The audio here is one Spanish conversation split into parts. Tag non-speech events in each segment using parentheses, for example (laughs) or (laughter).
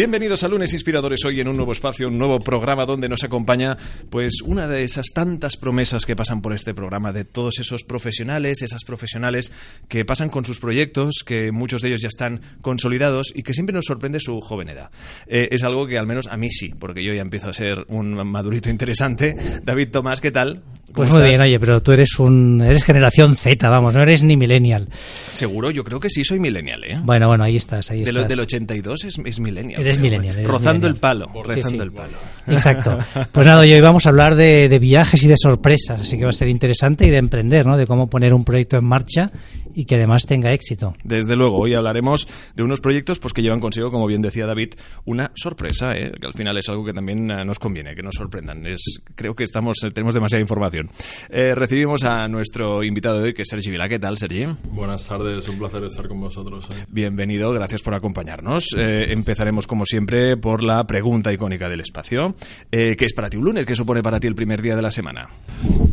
Bienvenidos a Lunes Inspiradores hoy en un nuevo espacio, un nuevo programa donde nos acompaña pues una de esas tantas promesas que pasan por este programa de todos esos profesionales, esas profesionales que pasan con sus proyectos, que muchos de ellos ya están consolidados y que siempre nos sorprende su joven edad. Eh, es algo que al menos a mí sí, porque yo ya empiezo a ser un madurito interesante. David Tomás, ¿qué tal? Pues muy bien, oye, pero tú eres un eres generación Z, vamos, no eres ni millennial. Seguro, yo creo que sí soy millennial, ¿eh? Bueno, bueno, ahí estás, ahí de estás. del 82 es, es millennial. Eres millennial. Eres rozando millennial. el palo, Sí, rozando sí. el palo. Exacto. (laughs) Pues nada, hoy vamos a hablar de, de viajes y de sorpresas, así que va a ser interesante y de emprender, ¿no? De cómo poner un proyecto en marcha y que además tenga éxito. Desde luego, hoy hablaremos de unos proyectos pues, que llevan consigo, como bien decía David, una sorpresa, ¿eh? que al final es algo que también eh, nos conviene, que nos sorprendan. Es, creo que estamos, eh, tenemos demasiada información. Eh, recibimos a nuestro invitado de hoy, que es Sergi Vila. ¿Qué tal, Sergi? Buenas tardes, un placer estar con vosotros. eh. Bienvenido, gracias por acompañarnos. Eh, empezaremos, como siempre, por la pregunta icónica del espacio. Eh, ¿Qué es para ti un lunes? ¿Qué supone para ti el primer día de la semana?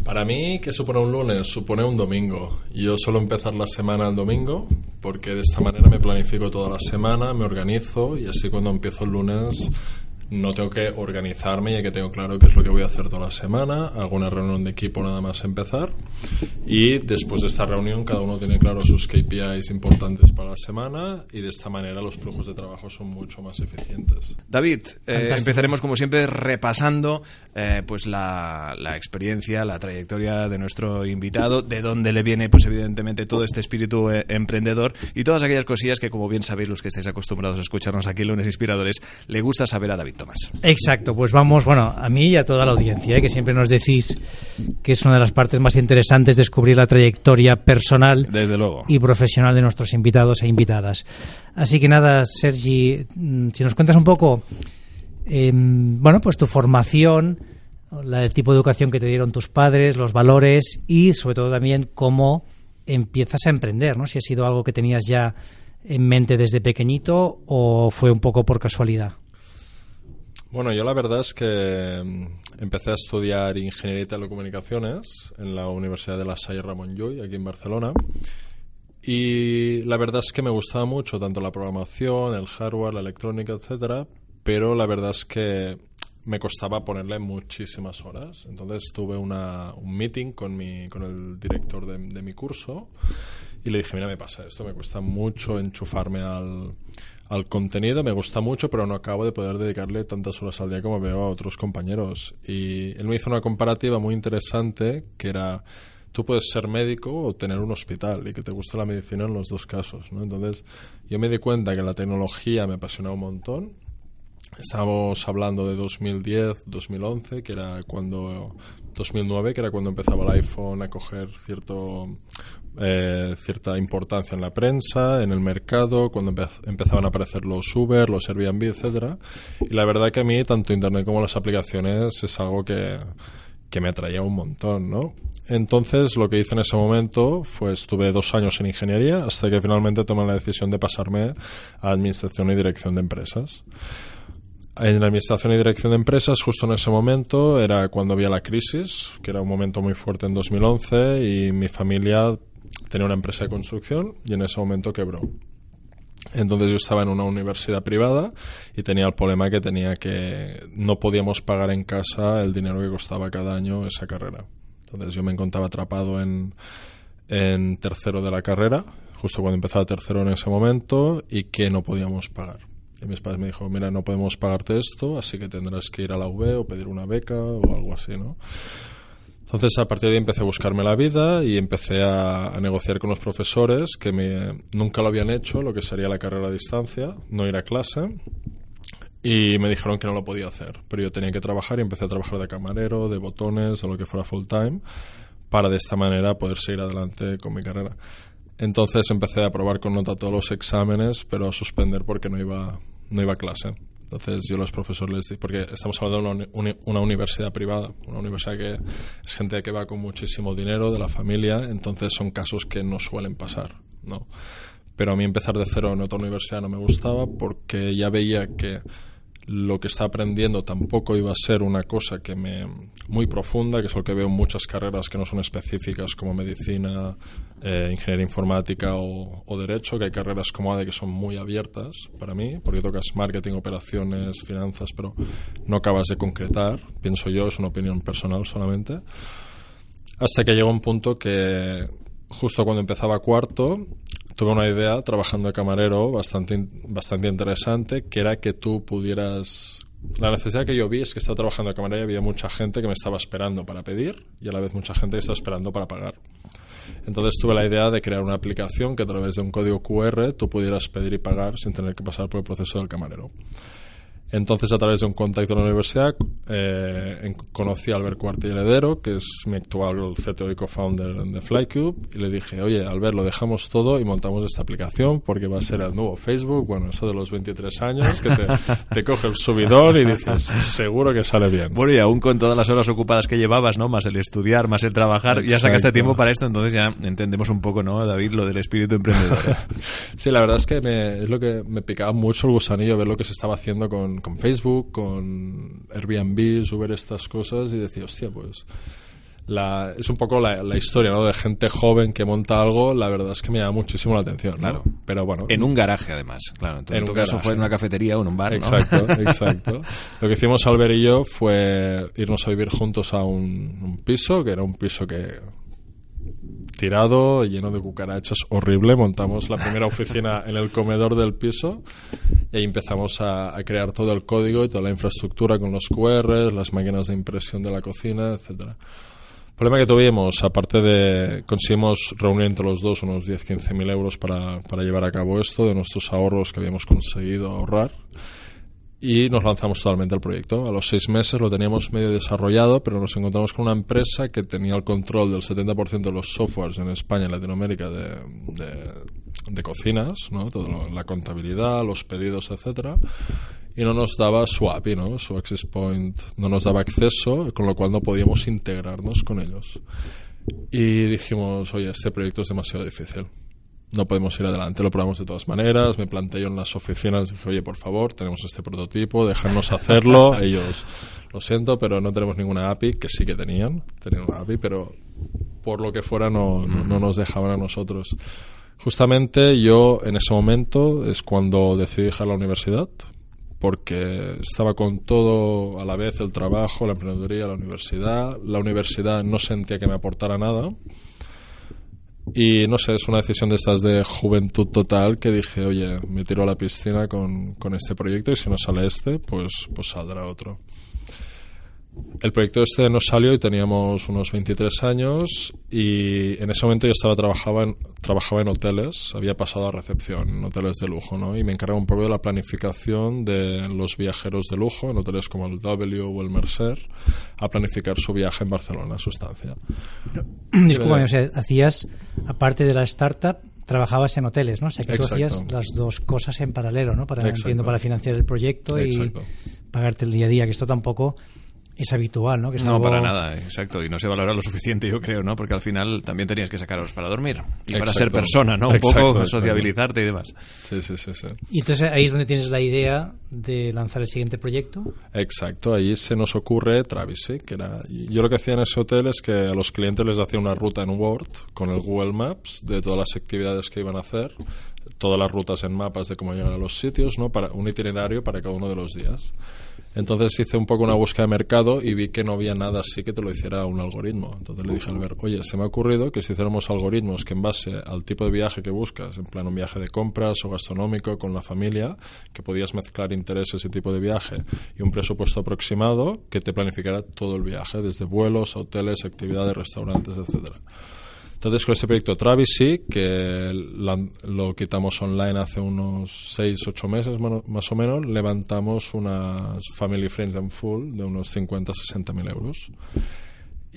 Para mí, ¿qué supone un lunes? Supone un domingo. Yo suelo empezar la semana el domingo porque de esta manera me planifico toda la semana, me organizo y así cuando empiezo el lunes no tengo que organizarme ya que tengo claro qué es lo que voy a hacer toda la semana, alguna reunión de equipo nada más empezar. Y después de esta reunión cada uno tiene claro sus KPIs importantes para la semana. Y de esta manera los flujos de trabajo son mucho más eficientes. David, eh, empezaremos como siempre repasando eh, pues la, la experiencia, la trayectoria de nuestro invitado, de dónde le viene pues evidentemente todo este espíritu eh, emprendedor y todas aquellas cosillas que como bien sabéis los que estáis acostumbrados a escucharnos aquí en Lunes Inspiradores, le gusta saber a David Exacto, pues vamos, bueno, a mí y a toda la audiencia, ¿eh? que siempre nos decís que es una de las partes más interesantes descubrir la trayectoria personal Desde luego. y profesional de nuestros invitados e invitadas. Así que nada, Sergi, mm, si nos cuentas un poco, em, bueno, pues tu formación, la, el tipo de educación que te dieron tus padres, los valores y sobre todo también cómo empiezas a emprender, ¿no? Si ha sido algo que tenías ya en mente desde pequeñito o fue un poco por casualidad. Bueno, yo la verdad es que mm, empecé a estudiar Ingeniería y Telecomunicaciones en la Universidad de La Salle Ramon Llull, aquí en Barcelona. Y la verdad es que me gustaba mucho tanto la programación, el hardware, la electrónica, etcétera, pero la verdad es que me costaba ponerle muchísimas horas. Entonces tuve una, un meeting con, mi, con el director de, de mi curso y le dije, mira, me pasa esto, me cuesta mucho enchufarme al, al contenido, me gusta mucho, pero no acabo de poder dedicarle tantas horas al día como veo a otros compañeros. Y él me hizo una comparativa muy interesante que era, tú puedes ser médico o tener un hospital y que te gusta la medicina en los dos casos. ¿no? Entonces yo me di cuenta que la tecnología me apasionaba un montón. Estábamos hablando de 2010, 2011, que era cuando 2009, que era cuando empezaba el iPhone a coger cierto eh, cierta importancia en la prensa, en el mercado, cuando empe- empezaban a aparecer los Uber, los Airbnb, etcétera. Y la verdad que a mí tanto Internet como las aplicaciones es algo que, que me atraía un montón, ¿no? Entonces lo que hice en ese momento fue estuve dos años en ingeniería hasta que finalmente tomé la decisión de pasarme a administración y dirección de empresas. En la administración y dirección de empresas, justo en ese momento, era cuando había la crisis, que era un momento muy fuerte en 2011, y mi familia tenía una empresa de construcción y en ese momento quebró. Entonces yo estaba en una universidad privada y tenía el problema que tenía que no podíamos pagar en casa el dinero que costaba cada año esa carrera. Entonces yo me encontraba atrapado en, en tercero de la carrera, justo cuando empezaba tercero en ese momento, y que no podíamos pagar. Y mis padres me dijo, mira, no podemos pagarte esto, así que tendrás que ir a la UB o pedir una beca o algo así, ¿no? Entonces, a partir de ahí empecé a buscarme la vida y empecé a, negociar con los profesores que me, nunca lo habían hecho, lo que sería la carrera a distancia, no ir a clase. Y me dijeron que no lo podía hacer, pero yo tenía que trabajar y empecé a trabajar de camarero, de botones, de lo que fuera full time, para de esta manera poder seguir adelante con mi carrera. Entonces empecé a probar con nota todos los exámenes, pero a suspender porque no iba, no iba a clase. Entonces yo los profesores les dije, porque estamos hablando de una, una universidad privada, una universidad que es gente que va con muchísimo dinero de la familia, entonces son casos que no suelen pasar, ¿no? Pero a mí empezar de cero en otra universidad no me gustaba porque ya veía que lo que está aprendiendo tampoco iba a ser una cosa que me muy profunda, que es lo que veo en muchas carreras que no son específicas como medicina, eh, ingeniería informática o, derecho, que hay carreras como ADE que son muy abiertas para mí, porque tocas marketing, operaciones, finanzas, pero no acabas de concretar, pienso yo, es una opinión personal solamente, hasta que llegó un punto que justo cuando empezaba cuarto tuve una idea trabajando de camarero bastante, bastante interesante, que era que tú pudieras... La necesidad que yo vi es que estaba trabajando de camarero y había mucha gente que me estaba esperando para pedir y a la vez mucha gente que estaba esperando para pagar. Entonces tuve la idea de crear una aplicación que a través de un código QR tú pudieras pedir y pagar sin tener que pasar por el proceso del camarero. Entonces, a través de un contacto en la universidad, eh, conocí a Albert Cuarte Heredero, que es mi actual CTO y co-founder de Flycube, y le dije, oye, Albert, lo dejamos todo y montamos esta aplicación porque va a ser el nuevo Facebook, bueno, eso de los 23 años, que te, (laughs) coge el subidor y dices, seguro que sale bien. Bueno, y aún con todas las horas ocupadas que llevabas, ¿no? Más el estudiar, más el trabajar, ya sacaste tiempo para esto, entonces ya entendemos un poco, ¿no, David, lo del espíritu emprendedor? (laughs) sí, la verdad es que es lo que me picaba mucho el gusanillo ver lo que se estaba haciendo con con, Facebook, con Airbnb, Uber, estas cosas, y decía, hostia, pues la, es un poco la, historia ¿no? de gente joven que monta algo, la verdad es que me llama muchísimo la atención. Claro. Pero bueno. En un garaje, además. Claro, en, tu caso fue en una cafetería o en un bar. Exacto, (laughs) exacto. Lo que hicimos Albert y yo fue irnos a vivir juntos a un piso, que era un piso que tirado, lleno de cucarachas, horrible. Montamos la primera oficina en el comedor del piso y ahí empezamos a, crear todo el código y toda la infraestructura con los QRs, las máquinas de impresión de la cocina, etcétera. Problema que tuvimos, aparte de conseguimos reunir entre los dos unos 10-15 mil euros para, para llevar a cabo esto, de nuestros ahorros que habíamos conseguido ahorrar, y nos lanzamos totalmente al proyecto. A los seis meses lo teníamos medio desarrollado, pero nos encontramos con una empresa que tenía el control del 70% de los softwares en España y Latinoamérica de, de, cocinas, ¿no? Todo la contabilidad, los pedidos, etcétera, y no nos daba su API, ¿no? su Access Point, no nos daba acceso, con lo cual no podíamos integrarnos con ellos. Y dijimos, oye, este proyecto es demasiado difícil no podemos ir adelante, lo probamos de todas maneras, me planteé en las oficinas, dije, oye, por favor, tenemos este prototipo, déjanos hacerlo, (laughs) ellos, lo siento, pero no tenemos ninguna API, que sí que tenían, tenían una API, pero por lo que fuera no, no, nos dejaban a nosotros. Justamente yo en ese momento es cuando decidí dejar la universidad, porque estaba con todo a la vez, el trabajo, la emprendeduría, la universidad. La universidad no sentía que me aportara nada y no sé, es una decisión de estas de juventud total que dije, oye, me tiro a la piscina con, con este proyecto y si no sale este, pues, pues saldrá otro. El proyecto este nos salió y teníamos unos 23 años y en ese momento yo estaba trabajaba en, trabajaba en hoteles, había pasado a recepción en hoteles de lujo, ¿no? Y me encargaba un poco de la planificación de los viajeros de lujo en hoteles como el W o el Mercer a planificar su viaje en Barcelona, su estancia. (clears throat) Disculpa, o sea, hacías, aparte de la startup, trabajabas en hoteles, ¿no? O sea, que tú hacías las dos cosas en paralelo, ¿no? Para, entiendo, para financiar el proyecto y pagarte el día a día, que esto tampoco es habitual, ¿no? Que no, para nada, exacto. Y no se valora lo suficiente, yo creo, ¿no? Porque al final también tenías que sacaros para dormir y para ser persona, ¿no? Un poco sociabilizarte y demás. Sí, sí, sí, sí. Y entonces ahí es donde tienes la idea de lanzar el siguiente proyecto. Exacto, ahí se nos ocurre Travis, que era... Yo lo que hacía en ese hotel es que a los clientes les hacía una ruta en Word con el Google Maps de todas las actividades que iban a hacer todas las rutas en mapas de cómo llegar a los sitios, ¿no? Para un itinerario para cada uno de los días. Entonces hice un poco una búsqueda de mercado y vi que no había nada así que te lo hiciera un algoritmo. Entonces le dije al ver, oye, se me ha ocurrido que si hiciéramos algoritmos que en base al tipo de viaje que buscas, en plan un viaje de compras o gastronómico con la familia, que podías mezclar intereses y tipo de viaje y un presupuesto aproximado que te planificara todo el viaje, desde vuelos, hoteles, actividades, restaurantes, etcétera. Entonces, con ese proyecto Travesty, que lo quitamos online hace unos 6, 8 meses más o menos, levantamos unas Family Friends and Full de unos 50, 60 mil euros.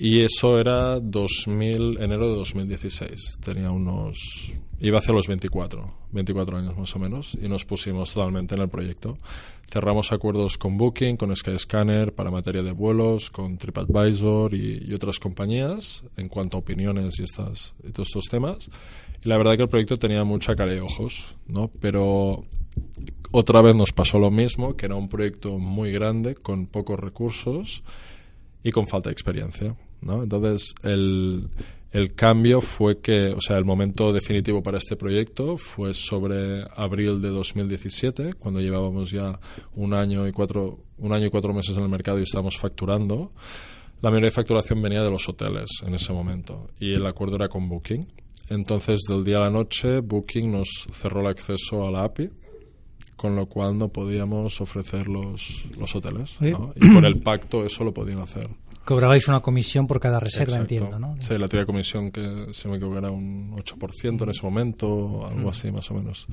Y eso era 2000, enero de 2016. Tenía unos Iba hacia los 24, 24 años más o menos, y nos pusimos totalmente en el proyecto. Cerramos acuerdos con Booking, con Skyscanner para materia de vuelos, con TripAdvisor y, otras compañías en cuanto a opiniones y, estas, y todos estos temas. Y la verdad que el proyecto tenía mucha cara y ojos, ¿no? Pero otra vez nos pasó lo mismo, que era un proyecto muy grande, con pocos recursos y con falta de experiencia. ¿No? Entonces, el, el cambio fue que, o sea, el momento definitivo para este proyecto fue sobre abril de 2017, cuando llevábamos ya un año y cuatro, un año y cuatro meses en el mercado y estábamos facturando. La mayoría de facturación venía de los hoteles en ese momento y el acuerdo era con Booking. Entonces, del día a la noche, Booking nos cerró el acceso a la API con lo cual no podíamos ofrecer los, los hoteles. ¿no? Y con el pacto eso lo podían hacer. Cobrabais una comisión por cada reserva, Exacto. entiendo, ¿no? Sí, la tira de comisión que, si no me equivoco, era un 8% en ese momento, algo así más o menos.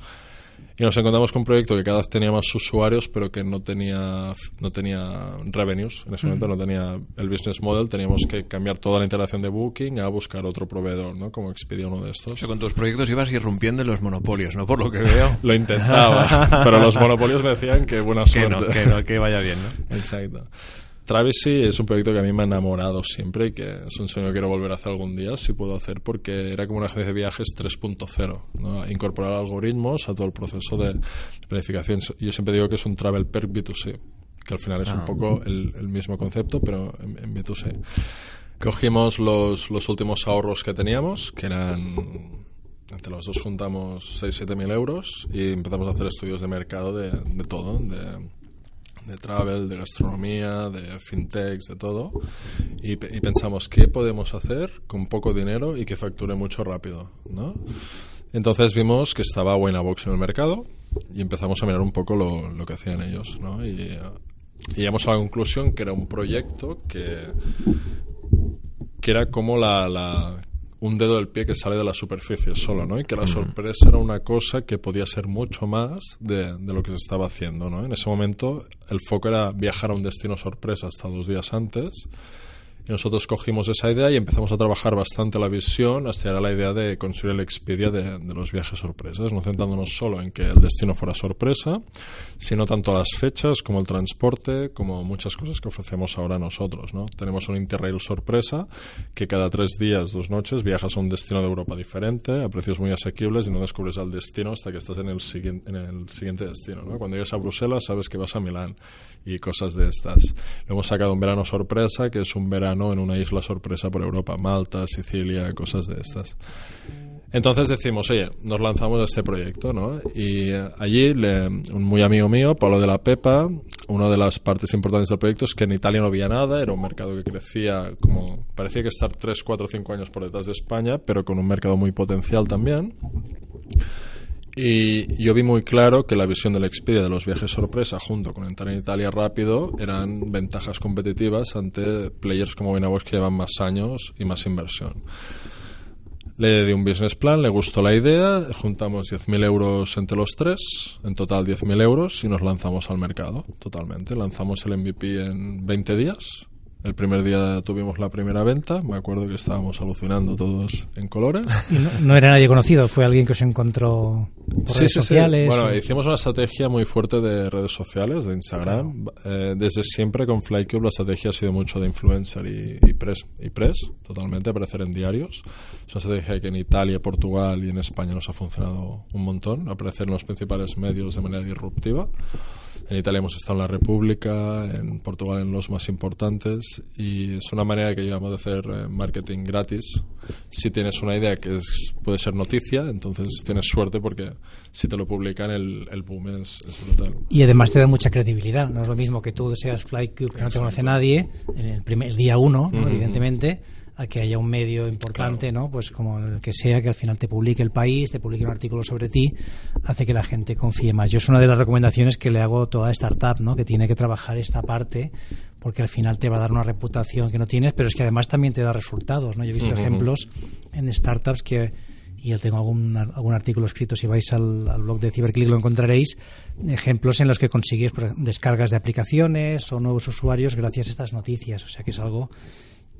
Y nos encontramos con un proyecto que cada vez tenía más usuarios, pero que no tenía, no tenía revenues. En ese momento no tenía el business model. Teníamos que cambiar toda la integración de Booking a buscar otro proveedor, ¿no? Como Expedia uno de O estos. sea, con tus proyectos ibas irrumpiendo en los monopolios, ¿no? Por lo que veo. (laughs) Lo intentaba, pero los monopolios me decían que buena que suerte. no, que no, que vaya bien, ¿no? (laughs) Exacto. Travesty es un proyecto que a mí me ha enamorado siempre y que es un sueño que quiero volver a hacer algún día, si puedo hacer, porque era como una agencia de viajes 3.0, ¿no? incorporar algoritmos a todo el proceso de planificación. Yo siempre digo que es un travel perk B2C, que al final es un poco el, el mismo concepto, pero en, en B2C. Cogimos los, los últimos ahorros que teníamos, que eran entre los dos juntamos 6-7 mil euros y empezamos a hacer estudios de mercado de, de todo, de, de travel, de gastronomía, de fintechs, de todo. Y, pe- y pensamos, ¿qué podemos hacer con poco dinero y que facture mucho rápido? ¿no? Entonces vimos que estaba Winabox en el mercado y empezamos a mirar un poco lo, lo que hacían ellos. ¿no? Y, eh, y llegamos a la conclusión que era un proyecto que, que era como la, la- un dedo del pie que sale de la superficie solo, ¿no? Y que la sorpresa era una cosa que podía ser mucho más de, de lo que se estaba haciendo, ¿no? En ese momento el foco era viajar a un destino sorpresa hasta dos días antes. Y nosotros cogimos esa idea y empezamos a trabajar bastante la visión hacia la idea de construir el Expedia de, de los viajes sorpresas, no centrándonos solo en que el destino fuera sorpresa, sino tanto las fechas como el transporte, como muchas cosas que ofrecemos ahora nosotros. ¿no? Tenemos un Interrail sorpresa que cada tres días, dos noches, viajas a un destino de Europa diferente, a precios muy asequibles y no descubres el destino hasta que estás en el, siguiente en el siguiente destino. ¿no? Cuando llegas a Bruselas sabes que vas a Milán y cosas de estas. Lo hemos sacado un verano sorpresa, que es un verano en una isla sorpresa por Europa, Malta, Sicilia, cosas de estas. Entonces decimos, oye, nos lanzamos a este proyecto, ¿no? Y eh, allí, un muy amigo mío, Pablo de la Pepa, una de las partes importantes del proyecto es que en Italia no había nada, era un mercado que crecía como, parecía que estar 3, 4, 5 años por detrás de España, pero con un mercado muy potencial también. Y yo vi muy claro que la visión del Expedia de los viajes sorpresa junto con entrar en Italia rápido eran ventajas competitivas ante players como Winavox que llevan más años y más inversión. Le di un business plan, le gustó la idea, juntamos 10.000 euros entre los tres, en total 10.000 euros, y nos lanzamos al mercado totalmente. Lanzamos el MVP en 20 días. El primer día tuvimos la primera venta, me acuerdo que estábamos alucinando todos en colores. No, no era nadie conocido, fue alguien que os encontró por redes sociales. Bueno, o- hicimos una estrategia muy fuerte de redes sociales, de Instagram. Eh, desde siempre con Flycube la estrategia ha sido mucho de influencer y, y press, y press, totalmente, aparecer en diarios. Es una estrategia que en Italia, Portugal y en España nos ha funcionado un montón, aparecer en los principales medios de manera disruptiva. En Italia hemos estado en la República, en Portugal en los más importantes y es una manera que llevamos de hacer eh, marketing gratis. Si tienes una idea que es- puede ser noticia, entonces tienes suerte porque si te lo publican el, el boom es, es brutal. Y además te da mucha credibilidad. No es lo mismo que tú seas Flycube, que no te conoce nadie, en el, primer, el día uno, ¿no? evidentemente, a que haya un medio importante, ¿no? Pues como el que sea, que al final te publique el país, te publique un artículo sobre ti, hace que la gente confíe más. Yo es una de las recomendaciones que le hago a toda startup, ¿no? Que tiene que trabajar esta parte, porque al final te va a dar una reputación que no tienes, pero es que además también te da resultados, ¿no? Yo he visto ejemplos en startups que y yo tengo algún, algún artículo escrito, si vais al, al blog de Ciberclick lo encontraréis, ejemplos en los que consigues por ejemplo, descargas de aplicaciones o nuevos usuarios gracias a estas noticias. O sea que es algo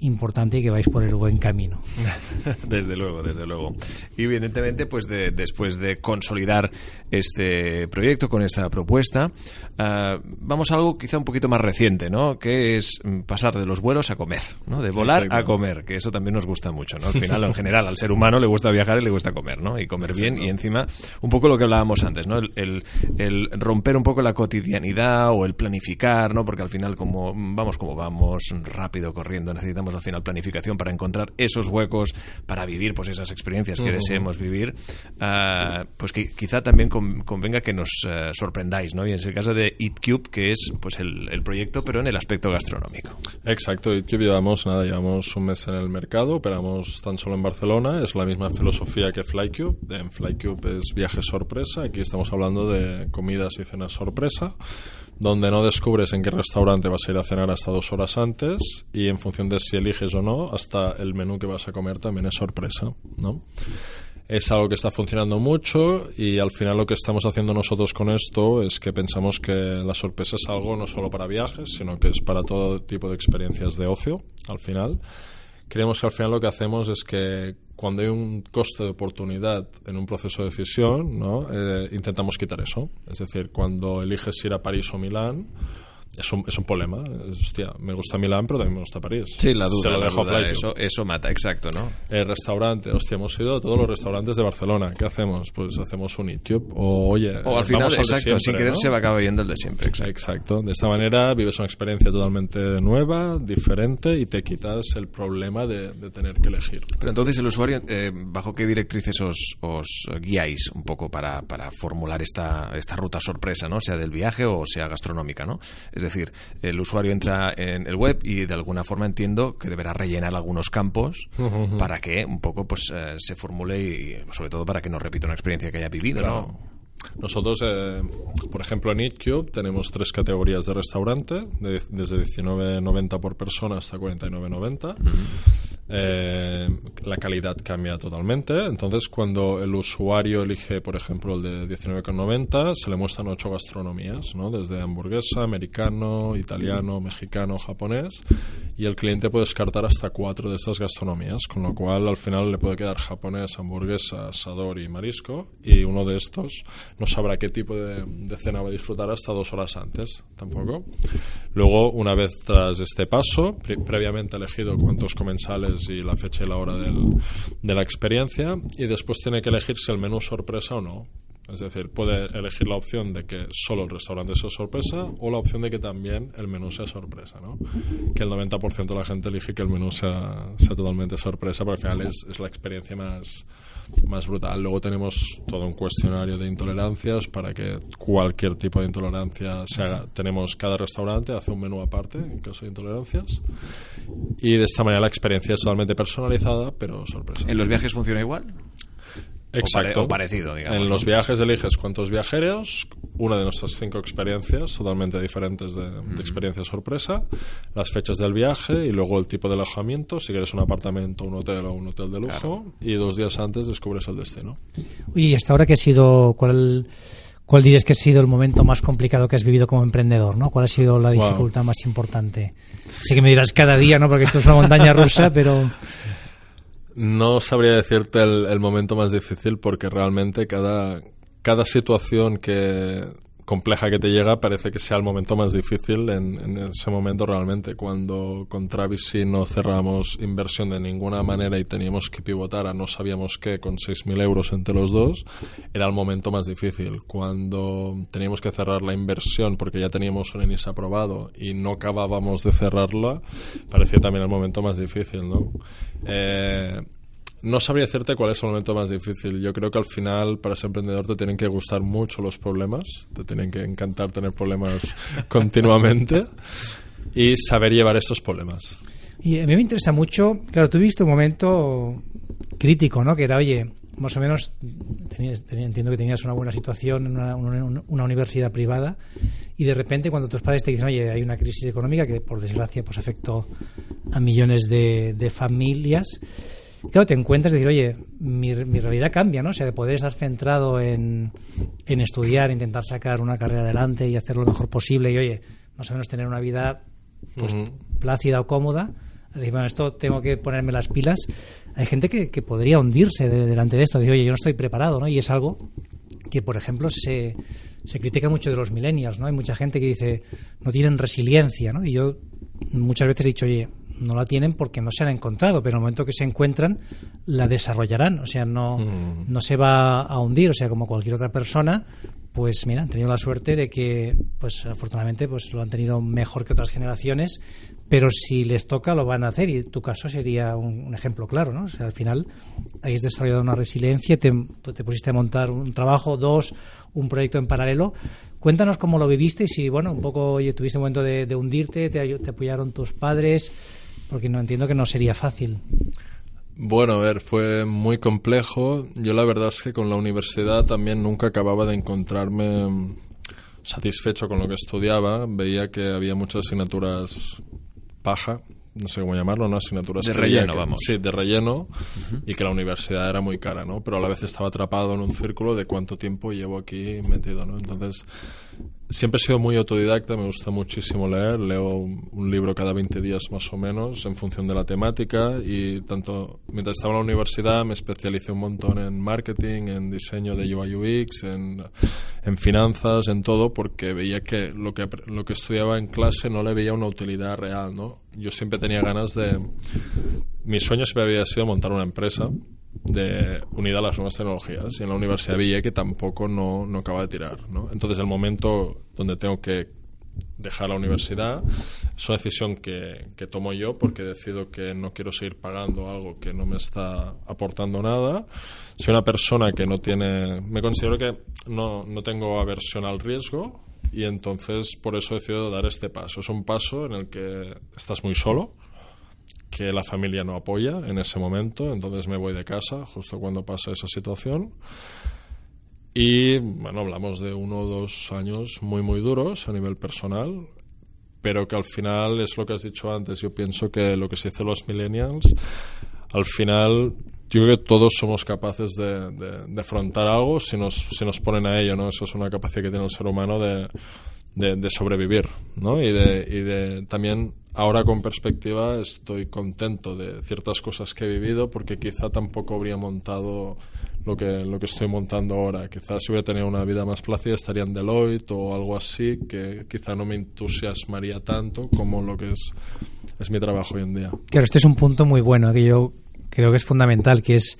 importante y que vais por el buen camino. (laughs) desde luego, desde luego. Y evidentemente, pues de, después de consolidar este proyecto con esta propuesta, ah, vamos a algo quizá un poquito más reciente, ¿no? Que es pasar de los vuelos a comer, ¿no? De volar a comer, que eso también nos gusta mucho, ¿no? Al (laughs) final, en general, al ser humano le gusta viajar y le gusta comer, ¿no? Y comer bien y encima, un poco lo que hablábamos antes, ¿no? El, el, romper un poco la cotidianidad o el planificar, ¿no? Porque al final, como vamos como vamos, rápido, corriendo, necesitamos al final planificación para encontrar esos huecos para vivir pues esas experiencias que deseemos vivir, ah, pues que quizá también convenga que nos eh, sorprendáis, ¿no? Y es el caso de EatCube, que es pues el, el, proyecto, pero en el aspecto gastronómico. Exacto, EatCube llevamos, nada, llevamos un mes en el mercado, operamos tan solo en Barcelona, es la misma filosofía que FlyCube, en FlyCube es viaje sorpresa, aquí estamos hablando de comidas y cenas sorpresa donde no descubres en qué restaurante vas a ir a cenar hasta dos horas antes y en función de si eliges o no, hasta el menú que vas a comer también es sorpresa, ¿no? Es algo que está funcionando mucho y al final lo que estamos haciendo nosotros con esto es que pensamos que la sorpresa es algo no solo para viajes, sino que es para todo tipo de experiencias de ocio, al final creemos que al final lo que hacemos es que cuando hay un coste de oportunidad en un proceso de decisión, ¿no? Eh, intentamos quitar eso. Es decir, cuando eliges ir a París o Milán, es un, es un problema. hostia, me gusta Milán, pero también me gusta París. Sí, la duda. Se lo dejo eso, eso mata, exacto, ¿no? El restaurante, hostia, hemos ido a todos los restaurantes de Barcelona. ¿Qué hacemos? Pues hacemos un YouTube. O, oye, o al final, exacto, sin querer se va a acabar yendo el de siempre. Exacto. exacto. De esta manera vives una experiencia totalmente nueva, diferente y te quitas el problema de, de tener que elegir. Pero entonces, el usuario, eh, ¿bajo qué directrices os, os guiáis un poco para, para formular esta, esta ruta sorpresa, ¿no? Sea del viaje o sea gastronómica, ¿no? Es decir, el usuario entra en el web y de alguna forma entiendo que deberá rellenar algunos campos para que un poco pues eh, se formule y sobre todo para que no repita una experiencia que haya vivido, ¿no? Nosotros, eh, por ejemplo, en EatCube tenemos tres categorías de restaurante, desde 19.90 por persona hasta 49.90. Eh, la calidad cambia totalmente. Entonces, cuando el usuario elige, por ejemplo, el de 19,90, se le muestran ocho gastronomías, ¿no? desde hamburguesa, americano, italiano, mexicano, japonés, y el cliente puede descartar hasta cuatro de estas gastronomías, con lo cual al final le puede quedar japonés, hamburguesa, asador y marisco, y uno de estos no sabrá qué tipo de, cena va a disfrutar hasta dos horas antes, tampoco. Luego, una vez tras este paso, previamente elegido cuántos comensales y la fecha y la hora de la experiencia y después tiene que elegir si el menú sorpresa o no. Es decir, puede elegir la opción de que solo el restaurante sea sorpresa o la opción de que también el menú sea sorpresa, ¿no? Que el 90% de la gente elige que el menú sea, totalmente sorpresa, pero al final es, es la experiencia más, más brutal. Luego tenemos todo un cuestionario de intolerancias para que cualquier tipo de intolerancia se haga. Tenemos cada restaurante hace un menú aparte en caso de intolerancias y de esta manera la experiencia es totalmente personalizada, pero sorpresa. ¿En los viajes funciona igual? Exacto. O, parecido, digamos. En los viajes eliges cuántos viajeros, una de nuestras cinco experiencias totalmente diferentes de, experiencia sorpresa, las fechas del viaje y luego el tipo de alojamiento, si quieres un apartamento, un hotel o un hotel de lujo, y dos días antes descubres el destino. Y hasta ahora, ¿qué ha sido, cuál, cuál dirías que ha sido el momento más complicado que has vivido como emprendedor? ¿no? ¿Cuál ha sido la dificultad más importante? Sé que me dirás cada día, ¿no? porque esto es una montaña rusa, pero... No sabría decirte el, momento más difícil porque realmente cada, cada situación que compleja que te llega parece que sea el momento más difícil en, ese momento realmente cuando con Travis no cerramos inversión de ninguna manera y teníamos que pivotar a no sabíamos qué con 6.000 euros entre los dos era el momento más difícil cuando teníamos que cerrar la inversión porque ya teníamos un ENIS aprobado y no acabábamos de cerrarla parecía también el momento más difícil ¿no? Eh, no sabría decirte cuál es el momento más difícil. Yo creo que al final, para ser emprendedor, te tienen que gustar mucho los problemas, te tienen que encantar tener problemas (laughs) continuamente y saber llevar esos problemas. Y a mí me interesa mucho, claro, tuviste un momento crítico, ¿no? Que era, oye, más o menos, entiendo que tenías una buena situación en una, universidad privada y de repente cuando tus padres te dicen, oye, hay una crisis económica que por desgracia pues afectó a millones de, de familias, claro, te encuentras y decir, oye, mi, mi, realidad cambia, ¿no? O sea, de poder estar centrado en, en estudiar, intentar sacar una carrera adelante y hacer lo mejor posible y, oye, más o menos tener una vida pues, plácida o cómoda, decir, bueno, esto tengo que ponerme las pilas, hay gente que, que podría hundirse de- delante de esto, decir, oye, yo no estoy preparado, ¿no? Y es algo que, por ejemplo, se, se critica mucho de los millennials, ¿no? Hay mucha gente que dice, no tienen resiliencia, ¿no? Y yo muchas veces he dicho, oye, no la tienen porque no se han encontrado, pero en el momento que se encuentran, la desarrollarán, o sea, no, no se va a hundir, o sea, como cualquier otra persona, pues mira, han tenido la suerte de que, pues afortunadamente, pues lo han tenido mejor que otras generaciones, pero si les toca lo van a hacer y tu caso sería un, un ejemplo claro, ¿no? O sea, al final hayas desarrollado una resiliencia, te, te pusiste a montar un trabajo, dos, un proyecto en paralelo. Cuéntanos cómo lo viviste y si, bueno, un poco oye, tuviste un momento de, de hundirte, te, te apoyaron tus padres, porque no entiendo que no sería fácil. Bueno, a ver, fue muy complejo. Yo la verdad es que con la universidad también nunca acababa de encontrarme mm, satisfecho con lo que estudiaba. Veía que había muchas asignaturas paja, no sé cómo llamarlo, ¿no? Asignaturas De relleno, que- vamos. Sí, de relleno y que la universidad era muy cara, ¿no? Pero a la vez estaba atrapado en un círculo de cuánto tiempo llevo aquí metido, ¿no? Entonces, siempre he sido muy autodidacta, me gusta muchísimo leer, leo un libro cada 20 días más o menos en función de la temática y tanto mientras estaba en la universidad me especialicé un montón en marketing, en diseño de UI UX, en, en finanzas, en todo porque veía que lo que lo que estudiaba en clase no le veía una utilidad real, ¿no? Yo siempre tenía ganas de mi sueño siempre había sido montar una empresa de unida a las nuevas tecnologías y en la universidad vi que tampoco no, no acaba de tirar ¿no? entonces el momento donde tengo que dejar la universidad es una decisión que, que tomo yo porque decido que no quiero seguir pagando algo que no me está aportando nada soy una persona que no tiene me considero que no, no tengo aversión al riesgo y entonces por eso he decidido dar este paso es un paso en el que estás muy solo que la familia no apoya en ese momento, entonces me voy de casa justo cuando pasa esa situación. Y bueno, hablamos de uno o dos años muy, muy duros a nivel personal, pero que al final es lo que has dicho antes. Yo pienso que lo que se dice los millennials, al final yo creo que todos somos capaces de, de- de afrontar algo si nos, si nos ponen a ello, ¿no? Eso es una capacidad que tiene el ser humano de, de, de sobrevivir, ¿no? Y de, y de también ahora con perspectiva estoy contento de ciertas cosas que he vivido porque quizá tampoco habría montado lo que, lo que estoy montando ahora. Quizás si hubiera tenido una vida más plácida estaría en Deloitte o algo así que quizá no me entusiasmaría tanto como lo que es, es mi trabajo hoy en día. Claro, este es un punto muy bueno que yo creo que es fundamental, que es,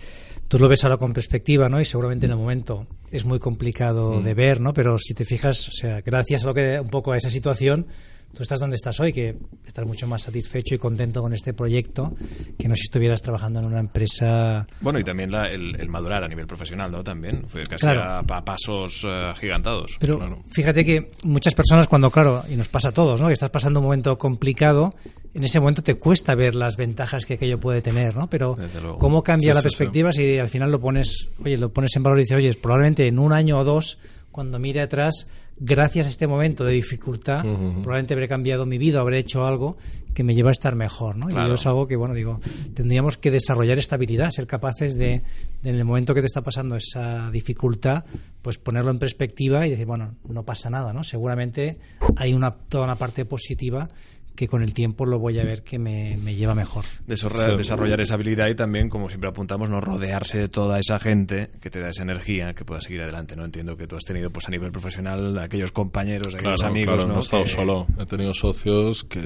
tú lo ves ahora con perspectiva, ¿no? Y seguramente en el momento es muy complicado de ver, ¿no? Pero si te fijas, o sea, gracias a lo que, un poco a esa situación, tú estás donde estás hoy, que estás mucho más satisfecho y contento con este proyecto que no si estuvieras trabajando en una empresa Bueno, y también la- el, el madurar a nivel profesional, ¿no? También, fue casi Claro. a, a pasos eh, gigantados. Pero Claro. fíjate que muchas personas cuando, claro, y nos pasa a todos, ¿no? Que estás pasando un momento complicado, en ese momento te cuesta ver las ventajas que aquello puede tener, ¿no? Pero cómo cambia Sí, la sí, sí. perspectiva si al final lo pones, oye, lo pones en valor y dices, oye, probablemente en un año o dos, cuando mire atrás, gracias a este momento de dificultad, probablemente habré cambiado mi vida, habré hecho algo que me lleva a estar mejor, ¿no? Y yo es algo que, bueno, digo, tendríamos que desarrollar estabilidad, ser capaces de, de, en el momento que te está pasando esa dificultad, pues ponerlo en perspectiva y decir, bueno, no pasa nada, ¿no? Seguramente hay una, toda una parte positiva que con el tiempo lo voy a ver que me, me lleva mejor. Desarrollar, Sí. desarrollar esa habilidad y también, como siempre apuntamos, no rodearse de toda esa gente que te da esa energía que pueda seguir adelante. No entiendo que tú has tenido, pues a nivel profesional, aquellos compañeros, aquellos Claro, amigos, claro, ¿no? no he estado Que- solo. He tenido socios que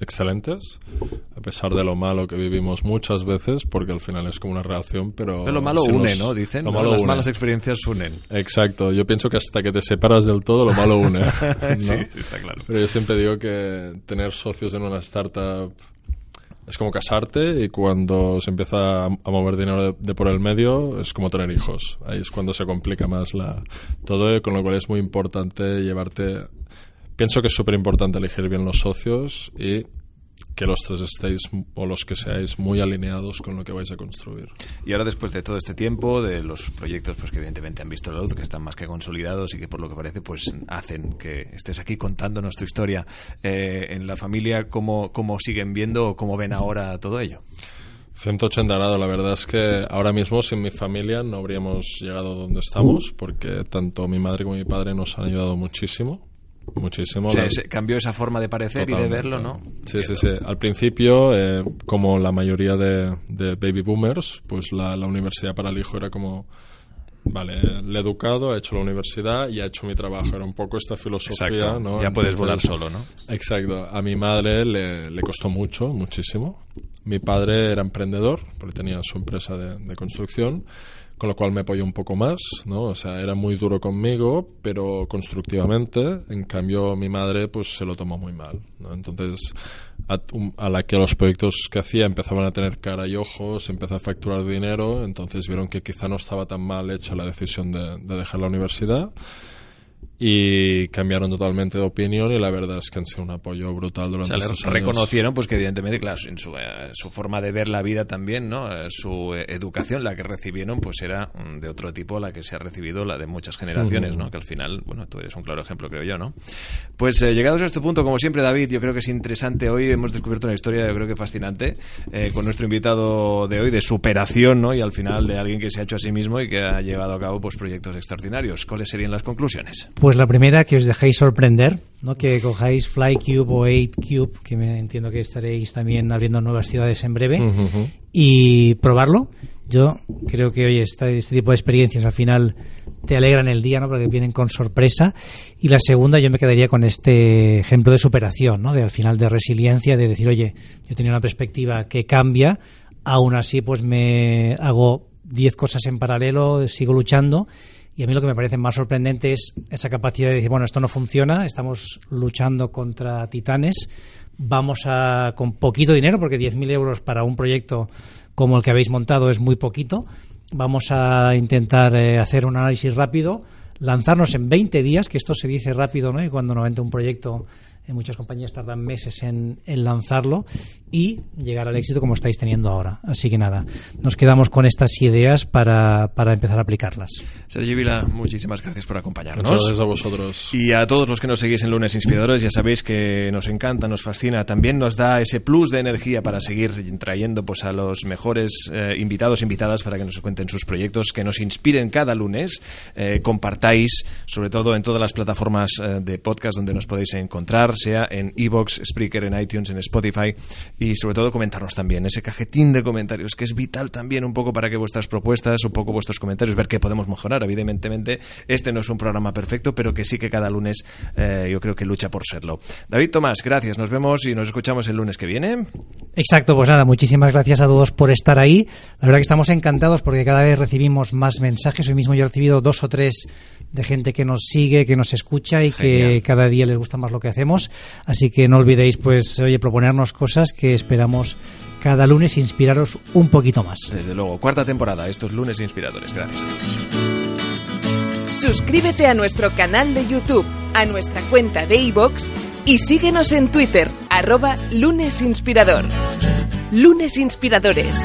excelentes, pesar de lo malo que vivimos muchas veces, porque al final es como una relación, pero... Pero lo malo si une, nos- ¿no? Dicen, lo malo las une. malas experiencias unen. Exacto, yo pienso que hasta que te separas del todo, lo malo une. (laughs) ¿no? sí, sí, está claro. Pero yo siempre digo que tener socios en una startup es como casarte y cuando se empieza a a mover dinero de, de por el medio es como tener hijos. Ahí es cuando se complica más la, todo, con lo cual es muy importante llevarte... Pienso que es súper importante elegir bien los socios y que los tres estéis o los que seáis muy alineados con lo que vais a construir. Y ahora, después de todo este tiempo, de los proyectos pues que evidentemente han visto la luz, que están más que consolidados y que por lo que parece pues hacen que estés aquí contándonos tu historia eh, en la familia, ¿cómo, ¿cómo siguen viendo o cómo ven ahora todo ello? 180 grados, la verdad es que ahora mismo sin mi familia no habríamos llegado donde estamos, porque tanto mi madre como mi padre nos han ayudado muchísimo muchísimo. O sea, La- cambió esa forma de parecer y de verlo, ¿no? Sí, sí, sí. Al principio, eh, como la mayoría de, de baby boomers, pues la, la universidad para el hijo era como, vale, le he educado, ha hecho la universidad y ha hecho mi trabajo. Era un poco esta filosofía, Exacto. ¿no? Ya puedes volar solo, ¿no? Exacto. A mi madre le, le costó mucho, muchísimo. Mi padre era emprendedor, porque tenía su empresa de, de construcción, con lo cual me apoyó un poco más, ¿no? O sea, era muy duro conmigo, pero constructivamente. En cambio, mi madre, pues, se lo tomó muy mal, ¿no? Entonces, a, la que los proyectos que hacía empezaban a tener cara y ojos, empezó a facturar dinero, entonces vieron que quizá no estaba tan mal hecha la decisión de, de dejar la universidad y cambiaron totalmente de opinión y la verdad es que han sido un apoyo brutal O durante sea, estos años. reconocieron pues que evidentemente, claro, en su, eh, su forma de ver la vida también, ¿no? Eh, su eh, educación, la que recibieron, pues era mm, de otro tipo la que se ha recibido la de muchas generaciones, ¿no? Que al final, bueno, tú eres un claro ejemplo, creo yo, ¿no? Pues eh, llegados a este punto, como siempre, David, yo creo que es interesante. Hoy hemos descubierto una historia, yo creo que fascinante, eh, con nuestro invitado de hoy, de superación, ¿no? Y al final de alguien que se ha hecho a sí mismo y que ha llevado a cabo pues proyectos extraordinarios. ¿Cuáles serían las conclusiones? Pues la primera, que os dejéis sorprender, ¿no? que cojáis Flycube o 8Cube, que me entiendo que estaréis también abriendo nuevas ciudades en breve, y probarlo. Yo creo que, oye, esta- este tipo de experiencias al final te alegran el día, ¿no? Porque vienen con sorpresa. Y la segunda, yo me quedaría con este ejemplo de superación, ¿no? De al final de resiliencia, de decir, oye, yo tenía una perspectiva que cambia, aún así, pues me hago 10 cosas en paralelo, sigo luchando. Y a mí lo que me parece más sorprendente es esa capacidad de decir, bueno, esto no funciona, estamos luchando contra titanes, vamos a, con poquito dinero, porque 10.000 euros para un proyecto como el que habéis montado es muy poquito, vamos a intentar eh, hacer un análisis rápido, lanzarnos en 20 días, que esto se dice rápido, ¿no? Y cuando un proyecto muchas compañías tardan meses en, en lanzarlo y llegar al éxito como estáis teniendo ahora. Así que nada, nos quedamos con estas ideas para, para empezar a aplicarlas. Sergio Vila, muchísimas gracias por acompañarnos. Muchas gracias a vosotros. Y a todos los que nos seguís en Lunes Inspiradores, ya sabéis que nos encanta, nos fascina, también nos da ese plus de energía para seguir trayendo pues a los mejores eh, invitados, invitadas para que nos cuenten sus proyectos, que nos inspiren cada lunes, eh, compartáis, sobre todo en todas las plataformas eh, de podcast donde nos podéis encontrar, sea en Evox, Spreaker, en iTunes, en Spotify y sobre todo comentarnos también ese cajetín de comentarios que es vital también un poco para que vuestras propuestas, un poco vuestros comentarios, ver qué podemos mejorar. Evidentemente, este no es un programa perfecto, pero que sí que cada lunes eh, yo creo que lucha por serlo. David Tomás, gracias. Nos vemos y nos escuchamos el lunes que viene. Exacto, pues nada, muchísimas gracias a todos por estar ahí. La verdad que estamos encantados porque cada vez recibimos más mensajes. Hoy mismo yo he recibido dos o tres de gente que nos sigue, que nos escucha y Genial. que cada día les gusta más lo que hacemos. Así que no olvidéis, pues, oye, proponernos cosas que esperamos cada lunes inspiraros un poquito más. Desde luego, cuarta temporada, estos lunes inspiradores. Gracias a todos. Suscríbete a nuestro canal de YouTube, a nuestra cuenta de iVoox y síguenos en Twitter, arroba lunesinspirador. Lunes Inspiradores.